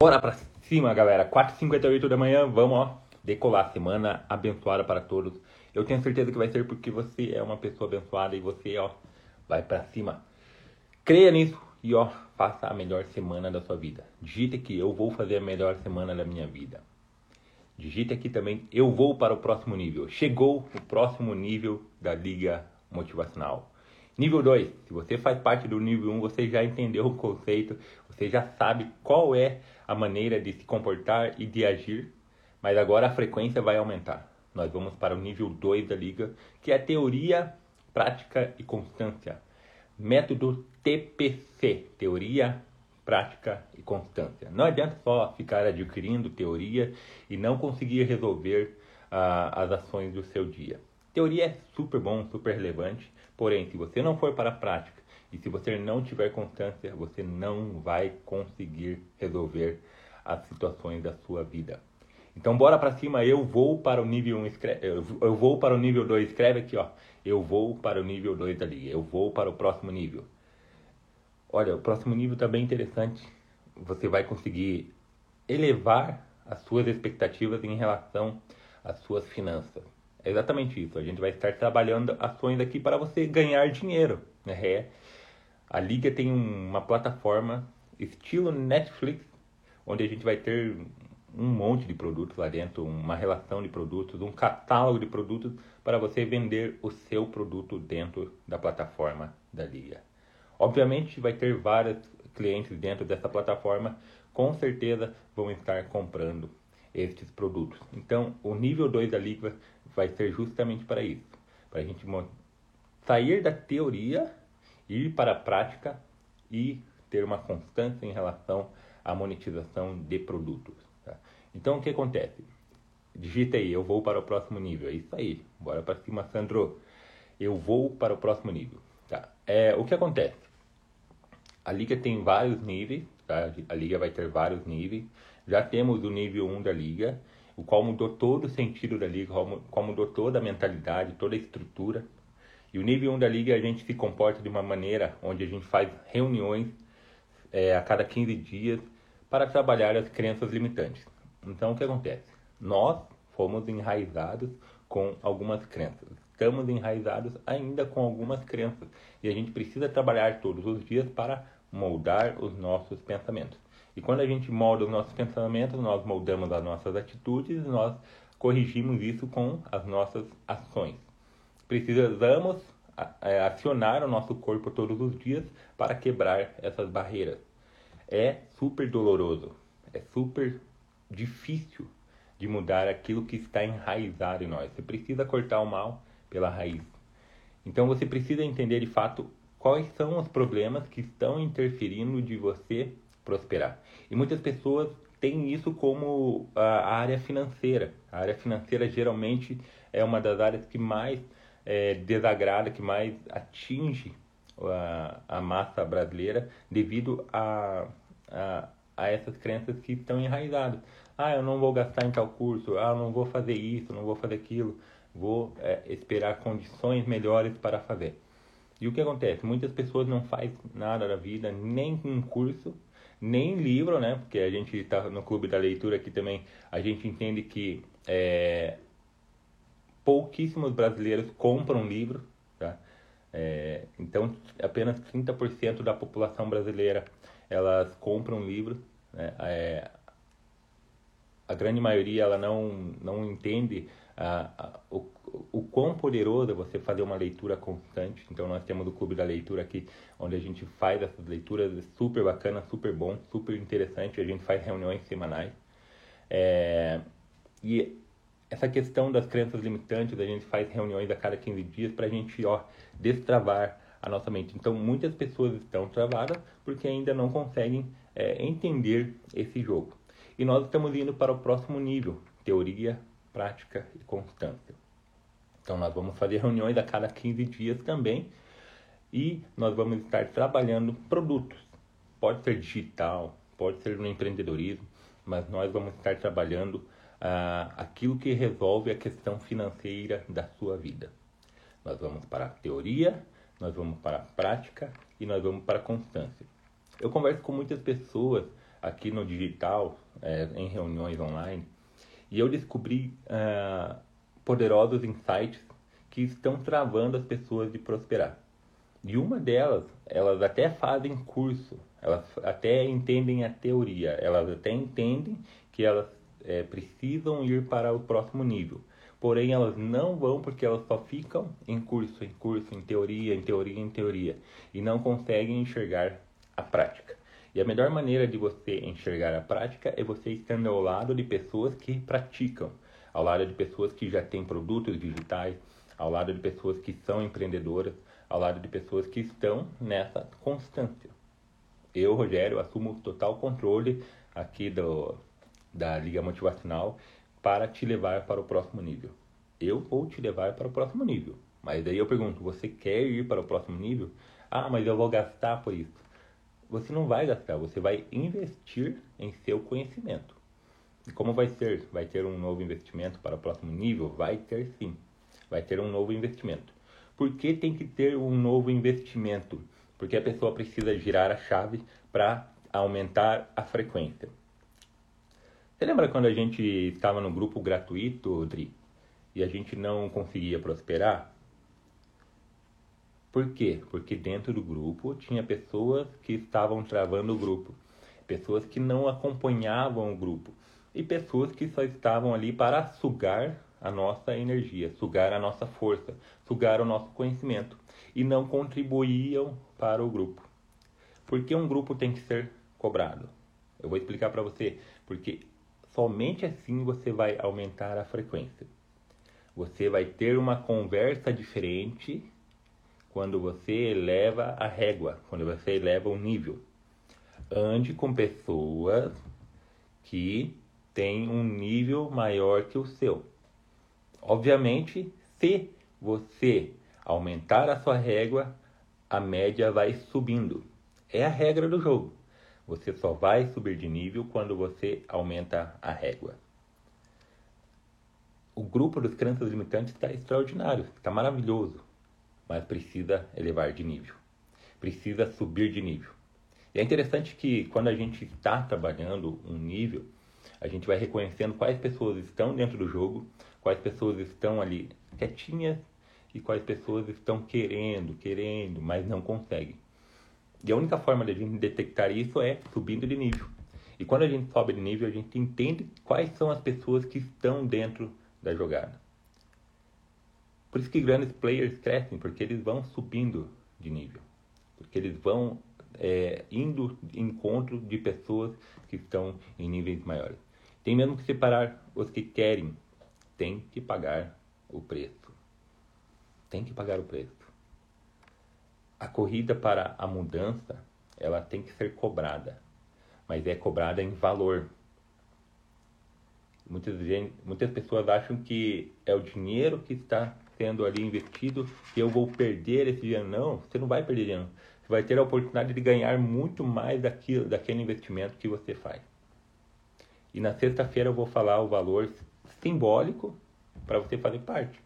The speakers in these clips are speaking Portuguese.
Bora pra cima, galera. 4h58 da manhã, vamos, ó, decolar. Semana abençoada para todos. Eu tenho certeza que vai ser porque você é uma pessoa abençoada e você, ó, vai para cima. Creia nisso e, ó, faça a melhor semana da sua vida. Digite aqui, eu vou fazer a melhor semana da minha vida. Digite aqui também, eu vou para o próximo nível. Chegou o próximo nível da Liga Motivacional. Nível 2, se você faz parte do nível 1, um, você já entendeu o conceito, você já sabe qual é a maneira de se comportar e de agir, mas agora a frequência vai aumentar. Nós vamos para o nível 2 da liga, que é teoria, prática e constância. Método TPC, teoria, prática e constância. Não adianta só ficar adquirindo teoria e não conseguir resolver uh, as ações do seu dia. Teoria é super bom, super relevante, porém, se você não for para a prática e se você não tiver constância, você não vai conseguir resolver as situações da sua vida. Então bora para cima, eu vou para o nível 1, escreve, eu vou para o nível 2, escreve aqui, ó. Eu vou para o nível 2 da liga, eu vou para o próximo nível. Olha, o próximo nível está bem interessante. Você vai conseguir elevar as suas expectativas em relação às suas finanças. É exatamente isso. A gente vai estar trabalhando ações aqui para você ganhar dinheiro. Né? É. A Liga tem uma plataforma estilo Netflix, onde a gente vai ter um monte de produtos lá dentro, uma relação de produtos, um catálogo de produtos para você vender o seu produto dentro da plataforma da Liga. Obviamente vai ter vários clientes dentro dessa plataforma, com certeza vão estar comprando estes produtos. Então, o nível 2 da Liga vai ser justamente para isso, para a gente sair da teoria, ir para a prática e ter uma constância em relação à monetização de produtos. Tá? Então, o que acontece? Digita aí, eu vou para o próximo nível. É isso aí, bora para cima, Sandro. Eu vou para o próximo nível. Tá? É, o que acontece? A liga tem vários níveis, tá? a liga vai ter vários níveis. Já temos o nível 1 da liga, o qual mudou todo o sentido da liga, o qual mudou toda a mentalidade, toda a estrutura. E o nível 1 da liga a gente se comporta de uma maneira onde a gente faz reuniões é, a cada 15 dias para trabalhar as crenças limitantes. Então, o que acontece? Nós fomos enraizados com algumas crenças. Estamos enraizados ainda com algumas crenças. E a gente precisa trabalhar todos os dias para moldar os nossos pensamentos. E quando a gente molda os nossos pensamentos, nós moldamos as nossas atitudes, nós corrigimos isso com as nossas ações. Precisamos é, acionar o nosso corpo todos os dias para quebrar essas barreiras. É super doloroso, é super difícil de mudar aquilo que está enraizado em nós. Você precisa cortar o mal pela raiz. Então você precisa entender de fato quais são os problemas que estão interferindo de você prosperar. E muitas pessoas têm isso como a área financeira. A área financeira geralmente é uma das áreas que mais é, desagrada, que mais atinge a, a massa brasileira devido a, a, a essas crenças que estão enraizadas. Ah, eu não vou gastar em tal curso, ah, eu não vou fazer isso, não vou fazer aquilo, vou é, esperar condições melhores para fazer. E o que acontece? Muitas pessoas não fazem nada da vida, nem um curso, nem livro, né? Porque a gente está no clube da leitura aqui também, a gente entende que é, pouquíssimos brasileiros compram livro, tá? É, então, apenas 30% da população brasileira elas compram livro. Né? É, a grande maioria ela não, não entende o, o quão poderoso é você fazer uma leitura constante. Então nós temos o Clube da Leitura aqui, onde a gente faz essas leituras é super bacana, super bom, super interessante. A gente faz reuniões semanais. É, e essa questão das crenças limitantes, a gente faz reuniões a cada 15 dias para a gente ó, destravar a nossa mente. Então muitas pessoas estão travadas porque ainda não conseguem é, entender esse jogo. E nós estamos indo para o próximo nível, teoria prática e constância. Então nós vamos fazer reuniões a cada 15 dias também e nós vamos estar trabalhando produtos. Pode ser digital, pode ser no empreendedorismo, mas nós vamos estar trabalhando ah, aquilo que resolve a questão financeira da sua vida. Nós vamos para a teoria, nós vamos para a prática e nós vamos para a constância. Eu converso com muitas pessoas aqui no digital, é, em reuniões online, e eu descobri uh, poderosos insights que estão travando as pessoas de prosperar. E uma delas, elas até fazem curso, elas até entendem a teoria, elas até entendem que elas é, precisam ir para o próximo nível. Porém, elas não vão porque elas só ficam em curso, em curso, em teoria, em teoria, em teoria, e não conseguem enxergar a prática. E a melhor maneira de você enxergar a prática é você estando ao lado de pessoas que praticam, ao lado de pessoas que já têm produtos digitais, ao lado de pessoas que são empreendedoras, ao lado de pessoas que estão nessa constância. Eu, Rogério, assumo total controle aqui do, da Liga Motivacional para te levar para o próximo nível. Eu vou te levar para o próximo nível. Mas daí eu pergunto, você quer ir para o próximo nível? Ah, mas eu vou gastar por isso. Você não vai gastar, você vai investir em seu conhecimento. E como vai ser? Vai ter um novo investimento para o próximo nível? Vai ter sim. Vai ter um novo investimento. Por que tem que ter um novo investimento? Porque a pessoa precisa girar a chave para aumentar a frequência. Você lembra quando a gente estava no grupo gratuito, Dri, e a gente não conseguia prosperar? Por quê? Porque dentro do grupo tinha pessoas que estavam travando o grupo, pessoas que não acompanhavam o grupo e pessoas que só estavam ali para sugar a nossa energia, sugar a nossa força, sugar o nosso conhecimento e não contribuíam para o grupo. Por que um grupo tem que ser cobrado? Eu vou explicar para você, porque somente assim você vai aumentar a frequência. Você vai ter uma conversa diferente quando você eleva a régua, quando você eleva o nível. Ande com pessoas que têm um nível maior que o seu. Obviamente, se você aumentar a sua régua, a média vai subindo. É a regra do jogo. Você só vai subir de nível quando você aumenta a régua. O grupo dos crianças limitantes está extraordinário, está maravilhoso, mas precisa elevar de nível. Precisa subir de nível. E é interessante que quando a gente está trabalhando um nível, a gente vai reconhecendo quais pessoas estão dentro do jogo quais pessoas estão ali quietinhas e quais pessoas estão querendo, querendo, mas não conseguem. E a única forma de a gente detectar isso é subindo de nível. E quando a gente sobe de nível, a gente entende quais são as pessoas que estão dentro da jogada. Por isso que grandes players crescem, porque eles vão subindo de nível. Porque eles vão é, indo em encontro de pessoas que estão em níveis maiores. Tem mesmo que separar os que querem tem que pagar o preço. Tem que pagar o preço. A corrida para a mudança, ela tem que ser cobrada, mas é cobrada em valor. Muitas, muitas pessoas acham que é o dinheiro que está sendo ali investido que eu vou perder esse dinheiro. Não, você não vai perder dinheiro. Você vai ter a oportunidade de ganhar muito mais daquilo, daquele investimento que você faz. E na sexta-feira eu vou falar o valor simbólico para você fazer parte.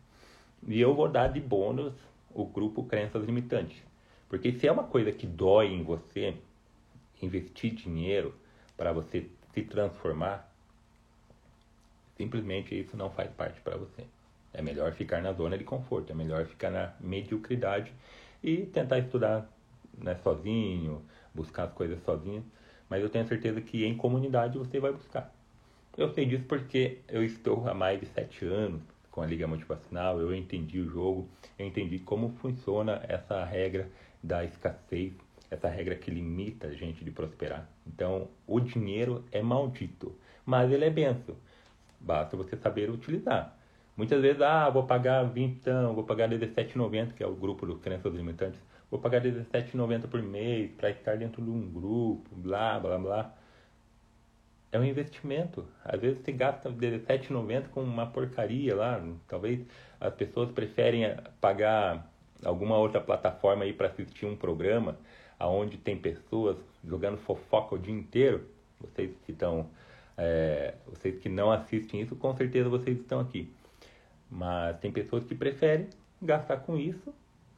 E eu vou dar de bônus o grupo Crenças Limitantes. Porque se é uma coisa que dói em você, investir dinheiro para você se transformar, simplesmente isso não faz parte para você. É melhor ficar na zona de conforto, é melhor ficar na mediocridade e tentar estudar né, sozinho, buscar as coisas sozinho. Mas eu tenho certeza que em comunidade você vai buscar. Eu sei disso porque eu estou há mais de sete anos com a Liga Motivacional, eu entendi o jogo, eu entendi como funciona essa regra da escassez, essa regra que limita a gente de prosperar. Então, o dinheiro é maldito, mas ele é benção. Basta você saber utilizar. Muitas vezes, ah, vou pagar 20, então, vou pagar 17,90, que é o grupo dos Crenças Limitantes, vou pagar 17,90 por mês para estar dentro de um grupo, blá, blá, blá é um investimento. Às vezes você gasta R$17,90 com uma porcaria lá. Talvez as pessoas preferem pagar alguma outra plataforma aí para assistir um programa aonde tem pessoas jogando fofoca o dia inteiro. Vocês que estão, é, vocês que não assistem isso, com certeza vocês estão aqui. Mas tem pessoas que preferem gastar com isso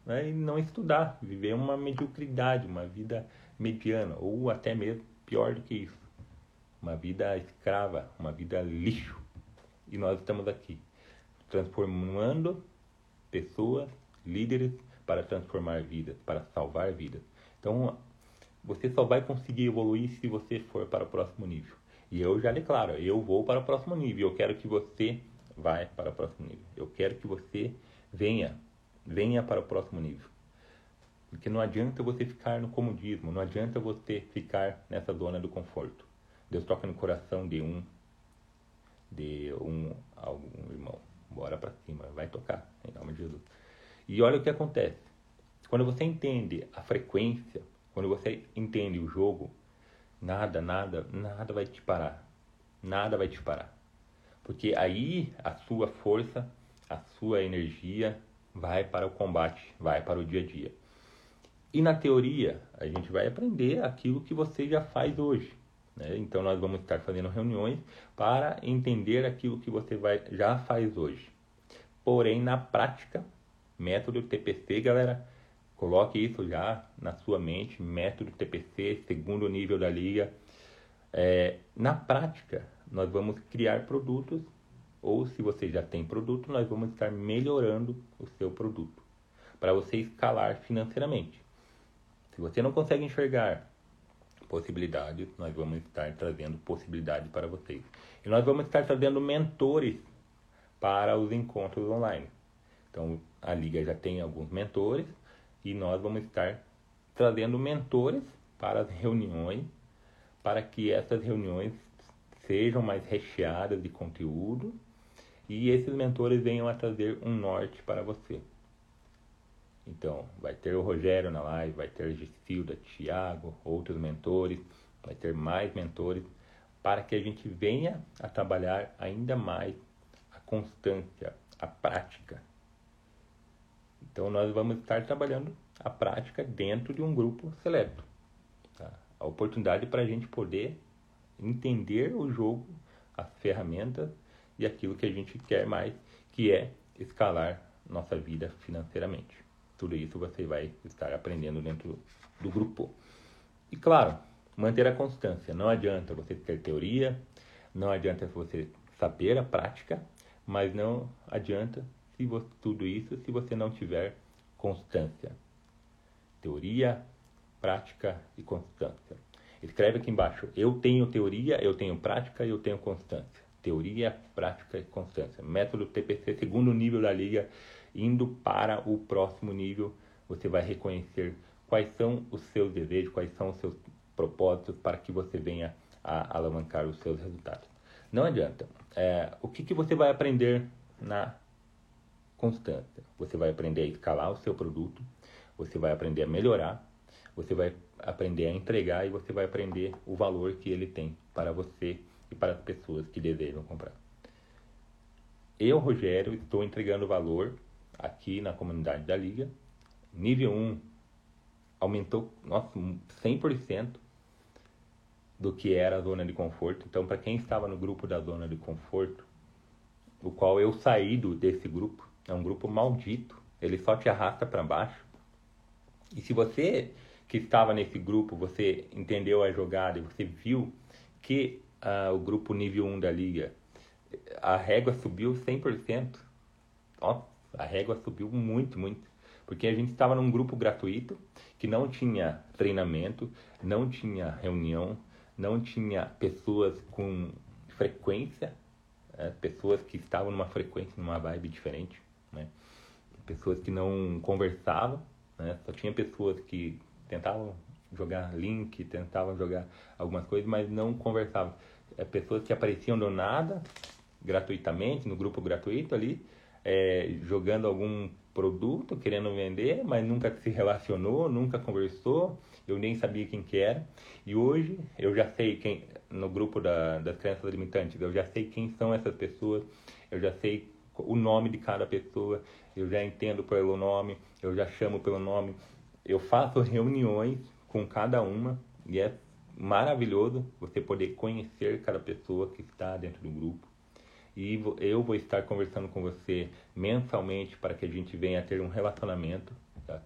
né, e não estudar, viver uma mediocridade, uma vida mediana ou até mesmo pior do que isso. uma vida escrava, uma vida lixo. E nós estamos aqui, transformando pessoas, líderes, para transformar vidas, para salvar vidas. Então, você só vai conseguir evoluir se você for para o próximo nível. E eu já declaro, eu vou para o próximo nível. Eu quero que você vá para o próximo nível. Eu quero que você venha, venha para o próximo nível. Porque não adianta você ficar no comodismo, não adianta você ficar nessa zona do conforto. Deus toca no coração de um, de um, algum irmão. Bora para cima, vai tocar, em nome de Jesus. E olha o que acontece. Quando você entende a frequência, quando você entende o jogo, nada, nada, nada vai te parar. Nada vai te parar. Porque aí a sua força, a sua energia vai para o combate, vai para o dia a dia. E na teoria, a gente vai aprender aquilo que você já faz hoje. Né? Então, nós vamos estar fazendo reuniões para entender aquilo que você vai, já faz hoje. Porém, na prática, método TPC, galera, coloque isso já na sua mente. Método TPC, segundo nível da liga. É, na prática, nós vamos criar produtos, ou se você já tem produto, nós vamos estar melhorando o seu produto para você escalar financeiramente. Se você não consegue enxergar possibilidades, nós vamos estar trazendo possibilidades para vocês. E nós vamos estar trazendo mentores para os encontros online. Então, a liga já tem alguns mentores e nós vamos estar trazendo mentores para as reuniões, para que essas reuniões sejam mais recheadas de conteúdo e esses mentores venham a trazer um norte para você. Então, vai ter o Rogério na live, vai ter Gisilda, Thiago, outros mentores, vai ter mais mentores, para que a gente venha a trabalhar ainda mais a constância, a prática. Então, nós vamos estar trabalhando a prática dentro de um grupo seleto. Tá? A oportunidade para a gente poder entender o jogo, as ferramentas e aquilo que a gente quer mais, que é escalar nossa vida financeiramente. Tudo isso você vai estar aprendendo dentro do grupo. E claro, manter a constância. Não adianta você ter teoria, não adianta você saber a prática, mas não adianta se você, tudo isso se você não tiver constância. Teoria, prática e constância. Escreve aqui embaixo. Eu tenho teoria, eu tenho prática eu tenho constância. Teoria, prática e constância. Método TPC, segundo nível da liga indo para o próximo nível, você vai reconhecer quais são os seus desejos, quais são os seus propósitos para que você venha a alavancar os seus resultados. Não adianta. É, o que, que você vai aprender na constância? Você vai aprender a escalar o seu produto, você vai aprender a melhorar, você vai aprender a entregar e você vai aprender o valor que ele tem para você e para as pessoas que desejam comprar. Eu, Rogério, estou entregando valor aqui na comunidade da Liga. Nível 1 aumentou, nossa, 100% do que era a zona de conforto. Então, para quem estava no grupo da zona de conforto, o qual eu saí do, desse grupo, é um grupo maldito, ele só te arrasta para baixo. E se você que estava nesse grupo, você entendeu a jogada e você viu que uh, o grupo nível 1 da liga, a régua subiu 100%. Ó, a régua subiu muito, muito. Porque a gente estava num grupo gratuito que não tinha treinamento, não tinha reunião, não tinha pessoas com frequência, é, pessoas que estavam numa frequência, numa vibe diferente, né? pessoas que não conversavam, né? só tinha pessoas que tentavam jogar link, tentavam jogar algumas coisas, mas não conversavam. É, pessoas que apareciam do nada, gratuitamente, no grupo gratuito ali, é, jogando algum produto, querendo vender, mas nunca se relacionou, nunca conversou, eu nem sabia quem que era. E hoje eu já sei quem, no grupo da, das crianças limitantes, eu já sei quem são essas pessoas, eu já sei o nome de cada pessoa, eu já entendo pelo nome, eu já chamo pelo nome, eu faço reuniões com cada uma e é maravilhoso você poder conhecer cada pessoa que está dentro do grupo e eu vou estar conversando com você mensalmente para que a gente venha a ter um relacionamento, tá?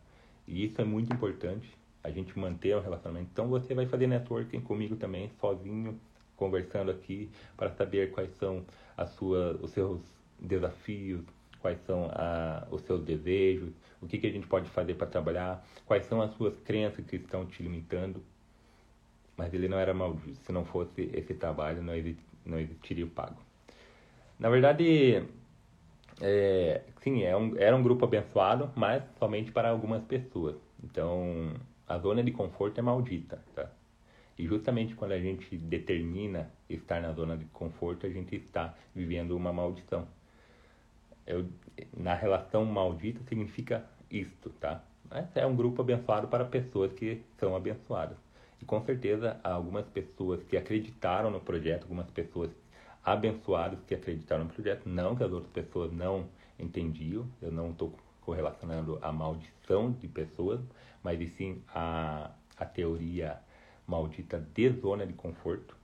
E isso é muito importante, a gente manter o um relacionamento. Então você vai fazer networking comigo também, sozinho, conversando aqui para saber quais são as suas, os seus desafios, quais são a, os seus desejos, o que, que a gente pode fazer para trabalhar, quais são as suas crenças que estão te limitando. Mas ele não era maldito. Se não fosse esse trabalho, não, exist, não existiria o pago. Na verdade, é, sim, é um, era um grupo abençoado, mas somente para algumas pessoas. Então, a zona de conforto é maldita, tá? E justamente quando a gente determina estar na zona de conforto, a gente está vivendo uma maldição. Eu, na relação maldita significa isto, tá? Mas é um grupo abençoado para pessoas que são abençoadas. E com certeza algumas pessoas que acreditaram no projeto, algumas pessoas abençoadas que acreditaram no projeto, não que as outras pessoas não entendiam, eu não estou correlacionando a maldição de pessoas, mas sim a, a teoria maldita de zona de conforto.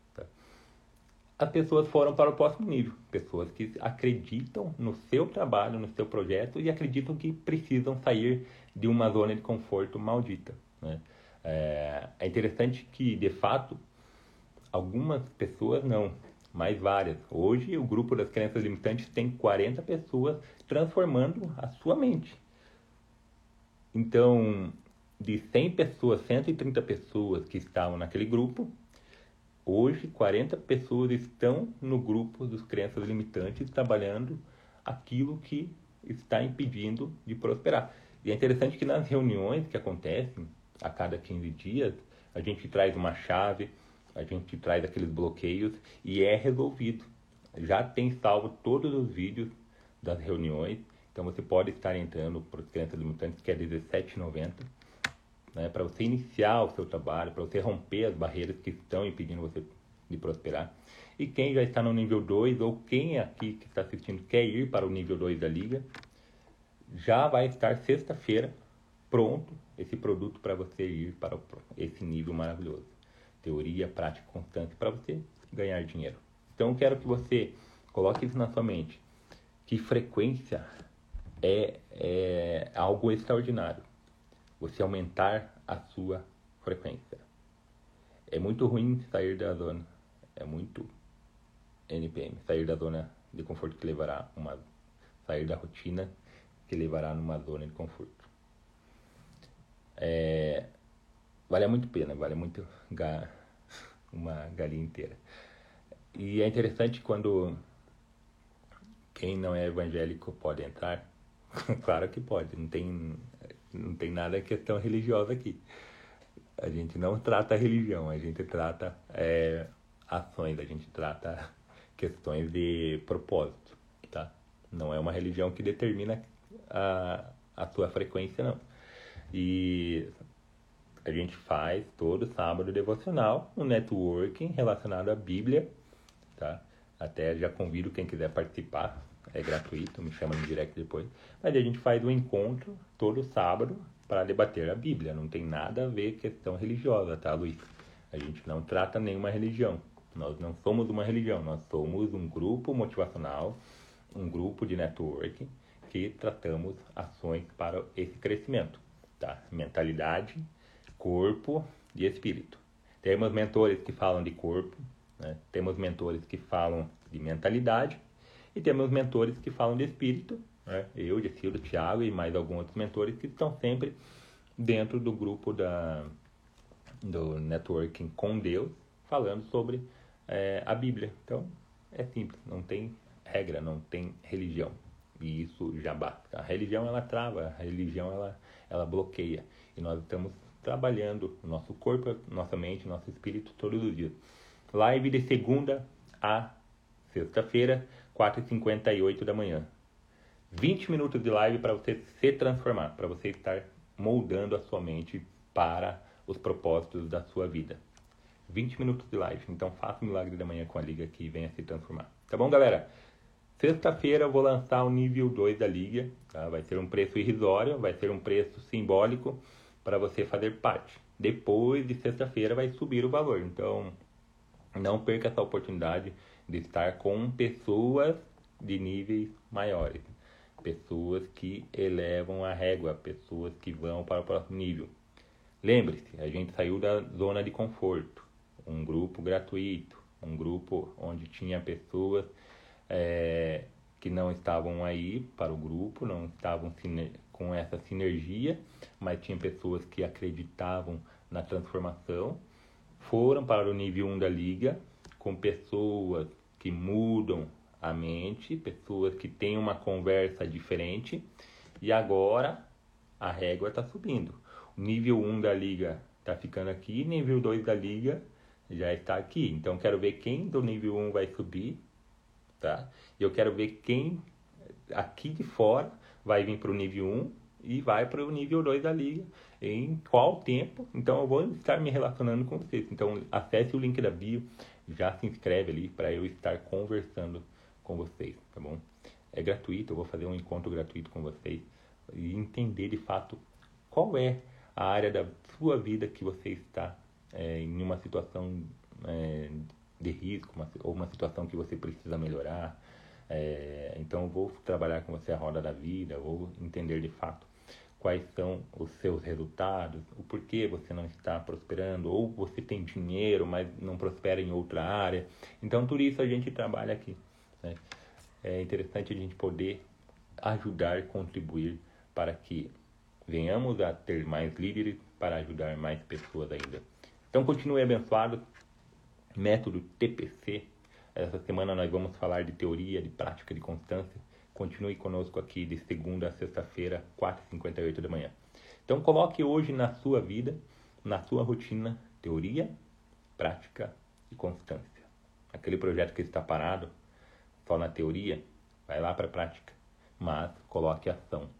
As pessoas foram para o próximo nível, pessoas que acreditam no seu trabalho, no seu projeto e acreditam que precisam sair de uma zona de conforto maldita. Né? É, é interessante que, de fato, algumas pessoas não, mas várias. Hoje, o grupo das crenças limitantes tem 40 pessoas transformando a sua mente. Então, de 100 pessoas, 130 pessoas que estavam naquele grupo, hoje 40 pessoas estão no grupo dos crenças limitantes trabalhando aquilo que está impedindo de prosperar. E é interessante que nas reuniões que acontecem a cada 15 dias, a gente traz uma chave, a gente traz aqueles bloqueios e é resolvido. Já tem salvo todos os vídeos das reuniões, então você pode estar entrando para os crenças limitantes, que é R$17,90 né, para você iniciar o seu trabalho, para você romper as barreiras que estão impedindo você de prosperar. E quem já está no nível 2 ou quem aqui que está assistindo quer ir para o nível 2 da liga, já vai estar sexta-feira pronto esse produto para você ir para esse nível maravilhoso. Teoria, prática constante para você ganhar dinheiro. Então quero que você coloque isso na sua mente. Que frequência é, é algo extraordinário você aumentar a sua frequência. É muito ruim sair da zona, é muito NPM, sair da zona de conforto que levará uma sair da rotina que levará numa zona de conforto. É, vale muito pena, vale muito ga, uma galinha inteira. E é interessante quando quem não é evangélico pode entrar. claro que pode, não tem não tem nada questão religiosa aqui. A gente não trata religião, a gente trata é, ações, a gente trata questões de propósito, tá? Não é uma religião que determina a, a tua frequência, não. E a gente faz todo sábado devocional, um networking relacionado à Bíblia, tá? Até já convido quem quiser participar, é gratuito, me chama no direct depois. Mas a gente faz um encontro todo sábado para debater a Bíblia. Não tem nada a ver questão religiosa, tá, Luiz? A gente não trata nenhuma religião. Nós não somos uma religião, nós somos um grupo motivacional, um grupo de networking que tratamos ações para esse crescimento, tá? Mentalidade, corpo e espírito. Temos mentores que falam de corpo, né? temos mentores que falam de mentalidade e temos mentores que falam de espírito, né? eu, Gessilo, Thiago e mais alguns outros mentores que estão sempre dentro do grupo da, do networking com Deus, falando sobre é, a Bíblia. Então, é simples, não tem regra, não tem religião. E isso já basta. A religião ela trava, a religião ela, ela bloqueia. E nós estamos trabalhando o nosso corpo, nossa mente, nosso espírito todos os dias. Live de segunda a sexta-feira, 4h58 da manhã. 20 minutos de live para você se transformar, para você estar moldando a sua mente para os propósitos da sua vida. 20 minutos de live. Então faça o milagre da manhã com a liga aqui e venha se transformar. Tá bom, galera? Sexta-feira eu vou lançar o nível 2 da liga. Tá? Vai ser um preço irrisório, vai ser um preço simbólico para você fazer parte. Depois de sexta-feira vai subir o valor. Então não perca essa oportunidade de estar com pessoas de níveis maiores, pessoas que elevam a régua, pessoas que vão para o próximo nível. Lembre-se, a gente saiu da zona de conforto, um grupo gratuito, Um grupo onde tinha pessoas é, que não estavam aí para o grupo, não estavam com essa sinergia, mas tinha pessoas que acreditavam na transformação, foram para o nível 1 da liga, com pessoas que mudam a mente, pessoas que têm uma conversa diferente, e agora a régua está subindo. O nível 1 da liga está ficando aqui, nível 2 da liga já está aqui. Então quero ver quem do nível 1 vai subir, tá? E eu quero ver quem aqui de fora vai vir para o nível 1 e vai para o nível 2 da liga. Em qual tempo? Então eu vou estar me relacionando com vocês. Então acesse o link da bio, já se inscreve ali para eu estar conversando com vocês, tá bom? É gratuito, eu vou fazer um encontro gratuito com vocês e entender de fato qual é a área da sua vida que você está é, em uma situação é, de risco uma, ou uma situação que você precisa melhorar. É, então eu vou trabalhar com você a roda da vida, vou entender de fato quais são os seus resultados, o porquê você não está prosperando, ou você tem dinheiro, mas não prospera em outra área. Então tudo isso a gente trabalha aqui. Né? É interessante a gente poder ajudar, contribuir para que venhamos a ter mais líderes para ajudar mais pessoas ainda. Então continue abençoado. Método TPC. Essa semana nós vamos falar de teoria, de prática, de constância. Continue conosco aqui de segunda a sexta-feira, 4h58 da manhã. Então coloque hoje na sua vida, na sua rotina, teoria, prática e constância. Aquele projeto que está parado, só na teoria, vai lá para a prática. Mas coloque ação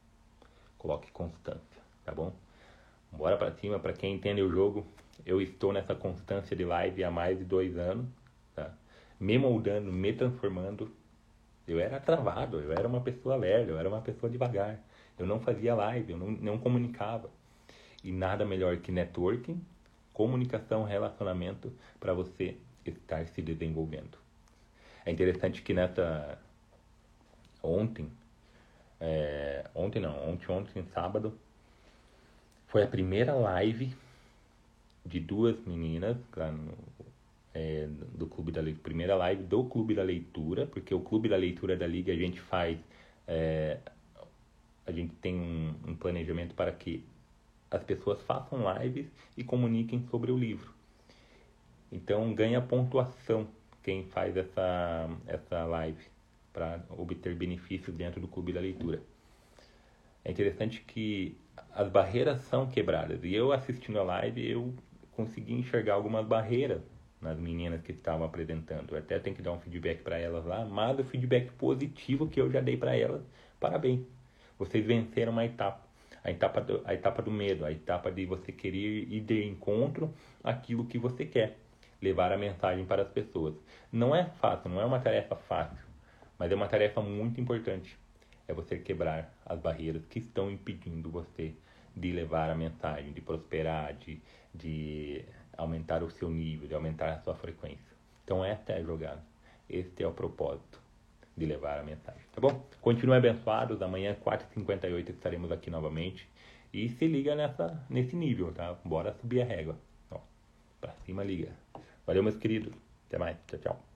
coloque constância, tá bom? Bora para cima, para quem entende o jogo, eu estou nessa constância de live há mais de dois anos, tá? Me moldando, me transformando. Eu era travado, eu era uma pessoa lerda, eu era uma pessoa devagar. Eu não fazia live, eu não, não comunicava. E nada melhor que networking, comunicação, relacionamento para você estar se desenvolvendo. É interessante que nessa ontem é, ontem não, ontem, ontem, sábado, foi a primeira live de duas meninas lá no, é, do Clube da Leitura. Primeira live do Clube da Leitura, porque o Clube da Leitura da Liga a gente faz. É, a gente tem um, um planejamento para que as pessoas façam lives e comuniquem sobre o livro. Então ganha pontuação quem faz essa, essa live para obter benefícios dentro do clube da leitura. É interessante que as barreiras são quebradas. E eu assistindo a live, eu consegui enxergar algumas barreiras nas meninas que estavam apresentando. Eu até tenho que dar um feedback para elas lá, mas o feedback positivo que eu já dei para elas, parabéns. Vocês venceram uma etapa. A etapa, do, a etapa do medo, a etapa de você querer ir de encontro àquilo que você quer, levar a mensagem para as pessoas. Não é fácil, não é uma tarefa fácil. Mas é uma tarefa muito importante. É você quebrar as barreiras que estão impedindo você de levar a mensagem, de prosperar, de, de aumentar o seu nível, de aumentar a sua frequência. Então esta é a jogada. Este é o propósito de levar a mensagem, tá bom? Continue abençoados. Amanhã, 4h58, estaremos aqui novamente. E se liga nessa, nesse nível, tá? Bora subir a régua. Ó, pra cima, liga. Valeu, meus queridos. Até mais. Tchau, tchau.